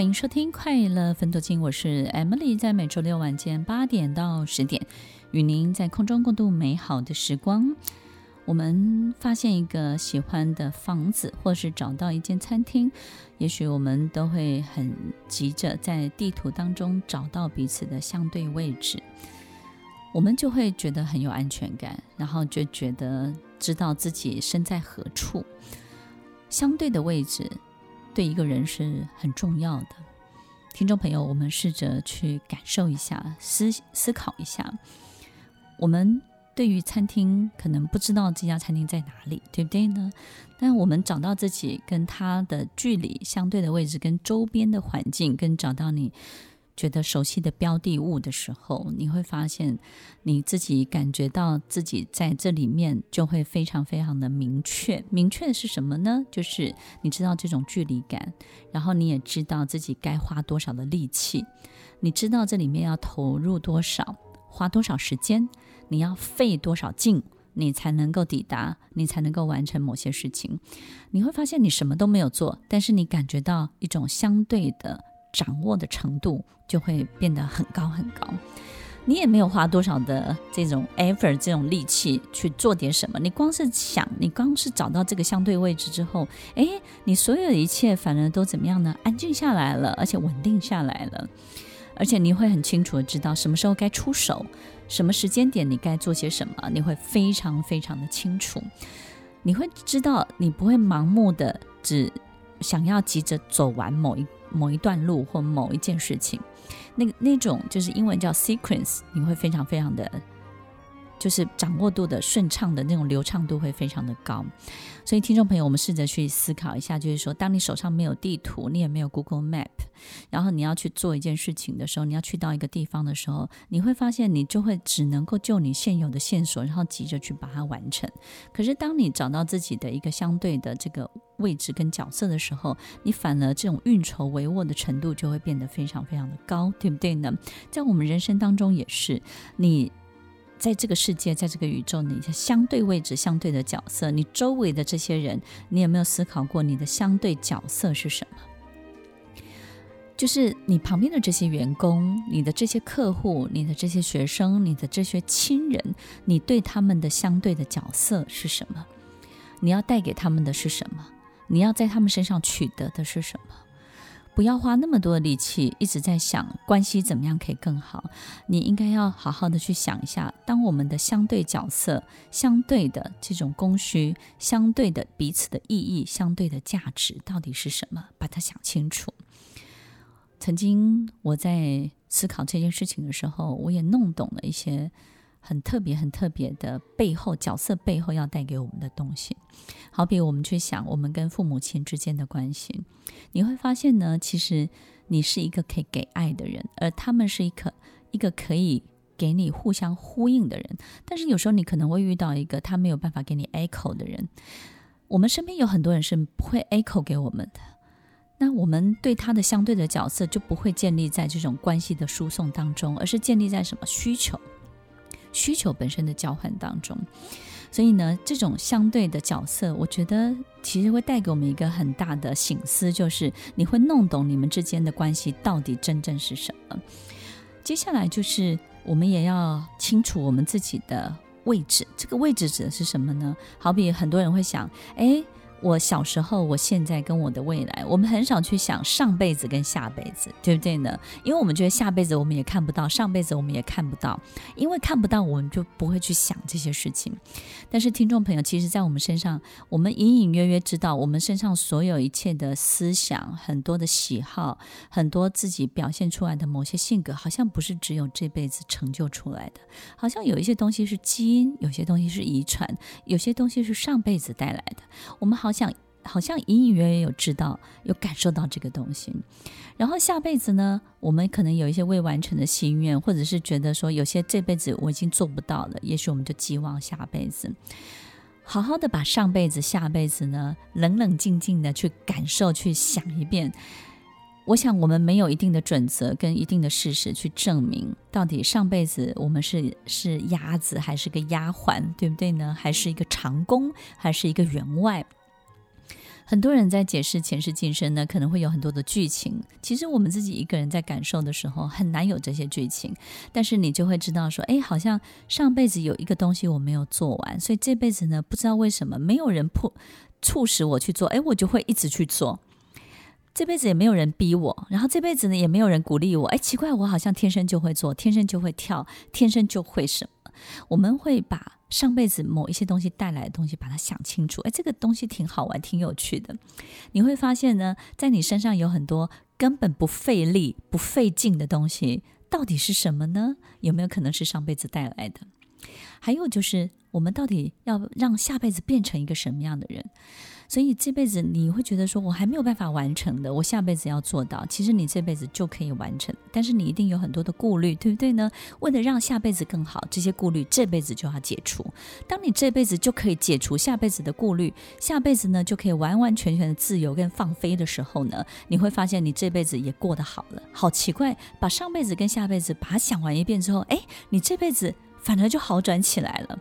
欢迎收听《快乐分多金》，我是 Emily，在每周六晚间八点到十点，与您在空中共度美好的时光。我们发现一个喜欢的房子，或是找到一间餐厅，也许我们都会很急着在地图当中找到彼此的相对位置，我们就会觉得很有安全感，然后就觉得知道自己身在何处。相对的位置。对一个人是很重要的，听众朋友，我们试着去感受一下，思思考一下。我们对于餐厅可能不知道这家餐厅在哪里，对不对呢？但我们找到自己跟它的距离相对的位置，跟周边的环境，跟找到你。觉得熟悉的标的物的时候，你会发现你自己感觉到自己在这里面就会非常非常的明确。明确的是什么呢？就是你知道这种距离感，然后你也知道自己该花多少的力气，你知道这里面要投入多少，花多少时间，你要费多少劲，你才能够抵达，你才能够完成某些事情。你会发现你什么都没有做，但是你感觉到一种相对的。掌握的程度就会变得很高很高，你也没有花多少的这种 effort 这种力气去做点什么，你光是想，你光是找到这个相对位置之后，哎，你所有的一切反而都怎么样呢？安静下来了，而且稳定下来了，而且你会很清楚的知道什么时候该出手，什么时间点你该做些什么，你会非常非常的清楚，你会知道你不会盲目的只想要急着走完某一。某一段路或某一件事情，那那种就是英文叫 sequence，你会非常非常的。就是掌握度的顺畅的那种流畅度会非常的高，所以听众朋友，我们试着去思考一下，就是说，当你手上没有地图，你也没有 Google Map，然后你要去做一件事情的时候，你要去到一个地方的时候，你会发现你就会只能够就你现有的线索，然后急着去把它完成。可是当你找到自己的一个相对的这个位置跟角色的时候，你反而这种运筹帷幄的程度就会变得非常非常的高，对不对呢？在我们人生当中也是你。在这个世界，在这个宇宙，你的相对位置、相对的角色，你周围的这些人，你有没有思考过你的相对角色是什么？就是你旁边的这些员工、你的这些客户、你的这些学生、你的这些亲人，你对他们的相对的角色是什么？你要带给他们的是什么？你要在他们身上取得的是什么？不要花那么多力气，一直在想关系怎么样可以更好。你应该要好好的去想一下，当我们的相对角色、相对的这种供需、相对的彼此的意义、相对的价值到底是什么？把它想清楚。曾经我在思考这件事情的时候，我也弄懂了一些。很特别、很特别的背后角色背后要带给我们的东西，好比我们去想我们跟父母亲之间的关系，你会发现呢，其实你是一个可以给爱的人，而他们是一个一个可以给你互相呼应的人。但是有时候你可能会遇到一个他没有办法给你 echo 的人。我们身边有很多人是不会 echo 给我们的，那我们对他的相对的角色就不会建立在这种关系的输送当中，而是建立在什么需求？需求本身的交换当中，所以呢，这种相对的角色，我觉得其实会带给我们一个很大的醒思，就是你会弄懂你们之间的关系到底真正是什么。接下来就是我们也要清楚我们自己的位置，这个位置指的是什么呢？好比很多人会想，诶。我小时候，我现在跟我的未来，我们很少去想上辈子跟下辈子，对不对呢？因为我们觉得下辈子我们也看不到，上辈子我们也看不到，因为看不到，我们就不会去想这些事情。但是听众朋友，其实，在我们身上，我们隐隐约约知道，我们身上所有一切的思想、很多的喜好、很多自己表现出来的某些性格，好像不是只有这辈子成就出来的，好像有一些东西是基因，有些东西是遗传，有些东西是上辈子带来的。我们好。好像好像隐隐约约有知道，有感受到这个东西。然后下辈子呢，我们可能有一些未完成的心愿，或者是觉得说有些这辈子我已经做不到了，也许我们就寄望下辈子。好好的把上辈子、下辈子呢，冷冷静静的去感受、去想一遍。我想我们没有一定的准则跟一定的事实去证明，到底上辈子我们是是鸭子还是个丫鬟，对不对呢？还是一个长工，还是一个员外？很多人在解释前世今生呢，可能会有很多的剧情。其实我们自己一个人在感受的时候，很难有这些剧情。但是你就会知道说，哎，好像上辈子有一个东西我没有做完，所以这辈子呢，不知道为什么没有人迫促使我去做，哎，我就会一直去做。这辈子也没有人逼我，然后这辈子呢，也没有人鼓励我。哎，奇怪，我好像天生就会做，天生就会跳，天生就会什么。我们会把。上辈子某一些东西带来的东西，把它想清楚。哎，这个东西挺好玩，挺有趣的。你会发现呢，在你身上有很多根本不费力、不费劲的东西，到底是什么呢？有没有可能是上辈子带来的？还有就是，我们到底要让下辈子变成一个什么样的人？所以这辈子你会觉得说，我还没有办法完成的，我下辈子要做到。其实你这辈子就可以完成，但是你一定有很多的顾虑，对不对呢？为了让下辈子更好，这些顾虑这辈子就要解除。当你这辈子就可以解除下辈子的顾虑，下辈子呢就可以完完全全的自由跟放飞的时候呢，你会发现你这辈子也过得好了。好奇怪，把上辈子跟下辈子把它想完一遍之后，哎，你这辈子反而就好转起来了。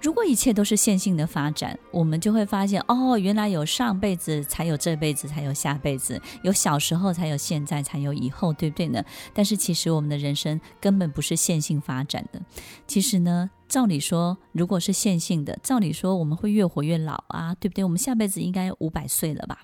如果一切都是线性的发展，我们就会发现，哦，原来有上辈子才有这辈子，才有下辈子，有小时候才有现在，才有以后，对不对呢？但是其实我们的人生根本不是线性发展的。其实呢，照理说，如果是线性的，照理说我们会越活越老啊，对不对？我们下辈子应该五百岁了吧？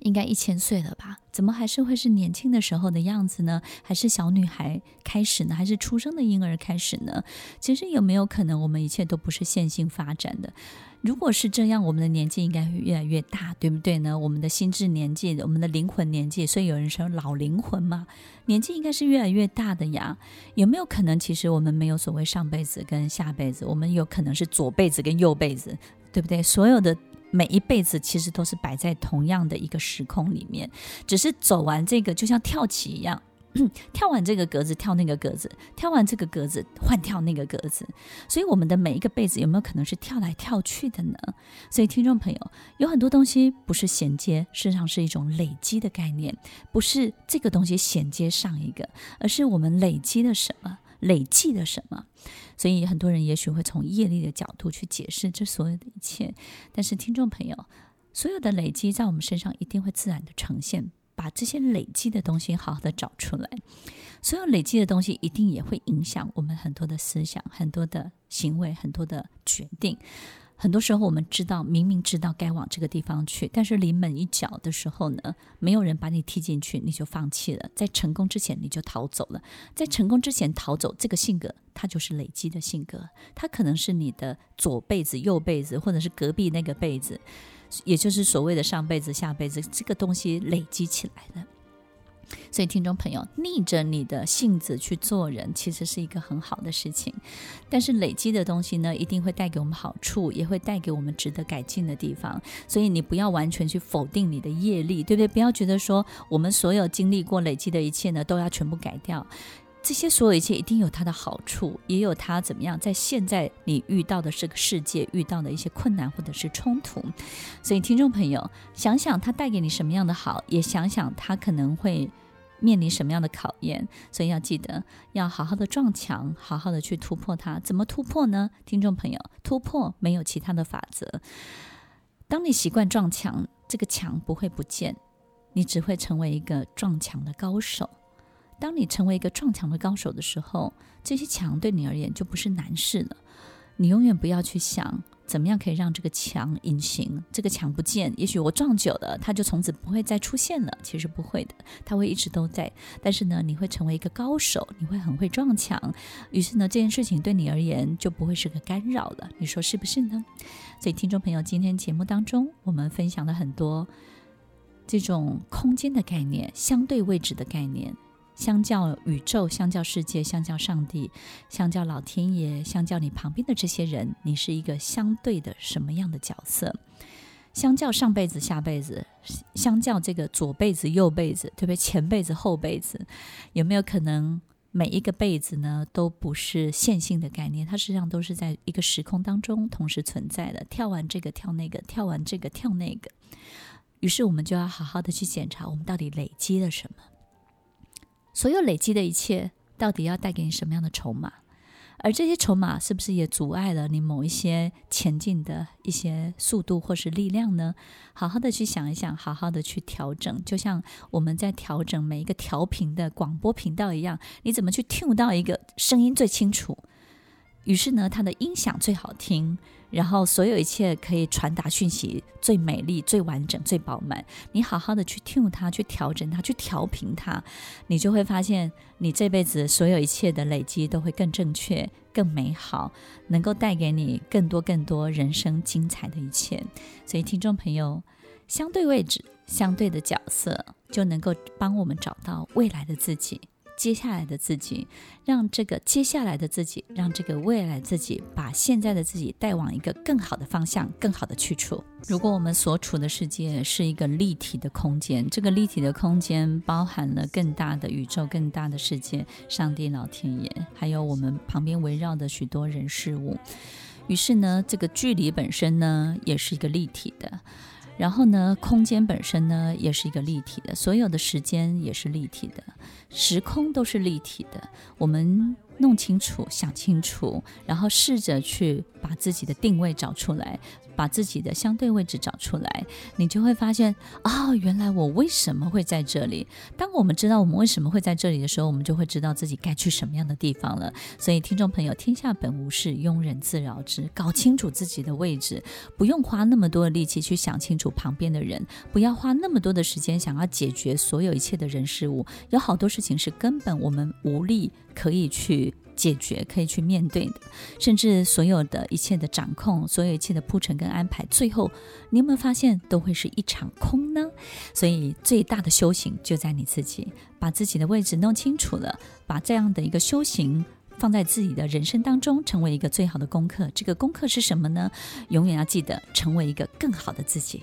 应该一千岁了吧？怎么还是会是年轻的时候的样子呢？还是小女孩开始呢？还是出生的婴儿开始呢？其实有没有可能，我们一切都不是线性发展的？如果是这样，我们的年纪应该会越来越大，对不对呢？我们的心智年纪，我们的灵魂年纪，所以有人说老灵魂嘛，年纪应该是越来越大的呀。有没有可能，其实我们没有所谓上辈子跟下辈子，我们有可能是左辈子跟右辈子，对不对？所有的。每一辈子其实都是摆在同样的一个时空里面，只是走完这个就像跳棋一样，跳完这个格子跳那个格子，跳完这个格子换跳那个格子。所以我们的每一个辈子有没有可能是跳来跳去的呢？所以听众朋友，有很多东西不是衔接，事实上是一种累积的概念，不是这个东西衔接上一个，而是我们累积了什么。累积的什么？所以很多人也许会从业力的角度去解释这所有的一切。但是听众朋友，所有的累积在我们身上一定会自然的呈现。把这些累积的东西好好的找出来，所有累积的东西一定也会影响我们很多的思想、很多的行为、很多的决定。很多时候，我们知道，明明知道该往这个地方去，但是临门一脚的时候呢，没有人把你踢进去，你就放弃了。在成功之前，你就逃走了。在成功之前逃走，这个性格，它就是累积的性格。它可能是你的左辈子、右辈子，或者是隔壁那个辈子，也就是所谓的上辈子、下辈子，这个东西累积起来的。所以，听众朋友，逆着你的性子去做人，其实是一个很好的事情。但是，累积的东西呢，一定会带给我们好处，也会带给我们值得改进的地方。所以，你不要完全去否定你的业力，对不对？不要觉得说，我们所有经历过累积的一切呢，都要全部改掉。这些所有一切一定有它的好处，也有它怎么样，在现在你遇到的这个世界遇到的一些困难或者是冲突，所以听众朋友想想它带给你什么样的好，也想想它可能会面临什么样的考验。所以要记得要好好的撞墙，好好的去突破它。怎么突破呢？听众朋友，突破没有其他的法则。当你习惯撞墙，这个墙不会不见，你只会成为一个撞墙的高手。当你成为一个撞墙的高手的时候，这些墙对你而言就不是难事了。你永远不要去想怎么样可以让这个墙隐形，这个墙不见。也许我撞久了，它就从此不会再出现了。其实不会的，它会一直都在。但是呢，你会成为一个高手，你会很会撞墙。于是呢，这件事情对你而言就不会是个干扰了。你说是不是呢？所以，听众朋友，今天节目当中我们分享了很多这种空间的概念、相对位置的概念。相较宇宙，相较世界，相较上帝，相较老天爷，相较你旁边的这些人，你是一个相对的什么样的角色？相较上辈子、下辈子，相较这个左辈子、右辈子，对不对？前辈子、后辈子，有没有可能每一个辈子呢都不是线性的概念？它实际上都是在一个时空当中同时存在的。跳完这个，跳那个；跳完这个，跳那个。于是我们就要好好的去检查，我们到底累积了什么。所有累积的一切，到底要带给你什么样的筹码？而这些筹码是不是也阻碍了你某一些前进的一些速度或是力量呢？好好的去想一想，好好的去调整，就像我们在调整每一个调频的广播频道一样，你怎么去听不到一个声音最清楚？于是呢，它的音响最好听。然后，所有一切可以传达讯息最美丽、最完整、最饱满。你好好的去 tune 它，去调整它，去调频它，你就会发现，你这辈子所有一切的累积都会更正确、更美好，能够带给你更多、更多人生精彩的一切。所以，听众朋友，相对位置、相对的角色，就能够帮我们找到未来的自己。接下来的自己，让这个接下来的自己，让这个未来自己，把现在的自己带往一个更好的方向、更好的去处。如果我们所处的世界是一个立体的空间，这个立体的空间包含了更大的宇宙、更大的世界、上帝、老天爷，还有我们旁边围绕的许多人事物。于是呢，这个距离本身呢，也是一个立体的。然后呢，空间本身呢，也是一个立体的，所有的时间也是立体的，时空都是立体的。我们弄清楚、想清楚，然后试着去把自己的定位找出来。把自己的相对位置找出来，你就会发现啊、哦，原来我为什么会在这里？当我们知道我们为什么会在这里的时候，我们就会知道自己该去什么样的地方了。所以，听众朋友，天下本无事，庸人自扰之。搞清楚自己的位置，不用花那么多的力气去想清楚旁边的人，不要花那么多的时间想要解决所有一切的人事物。有好多事情是根本我们无力可以去。解决可以去面对的，甚至所有的一切的掌控，所有一切的铺陈跟安排，最后你有没有发现都会是一场空呢？所以最大的修行就在你自己，把自己的位置弄清楚了，把这样的一个修行放在自己的人生当中，成为一个最好的功课。这个功课是什么呢？永远要记得成为一个更好的自己。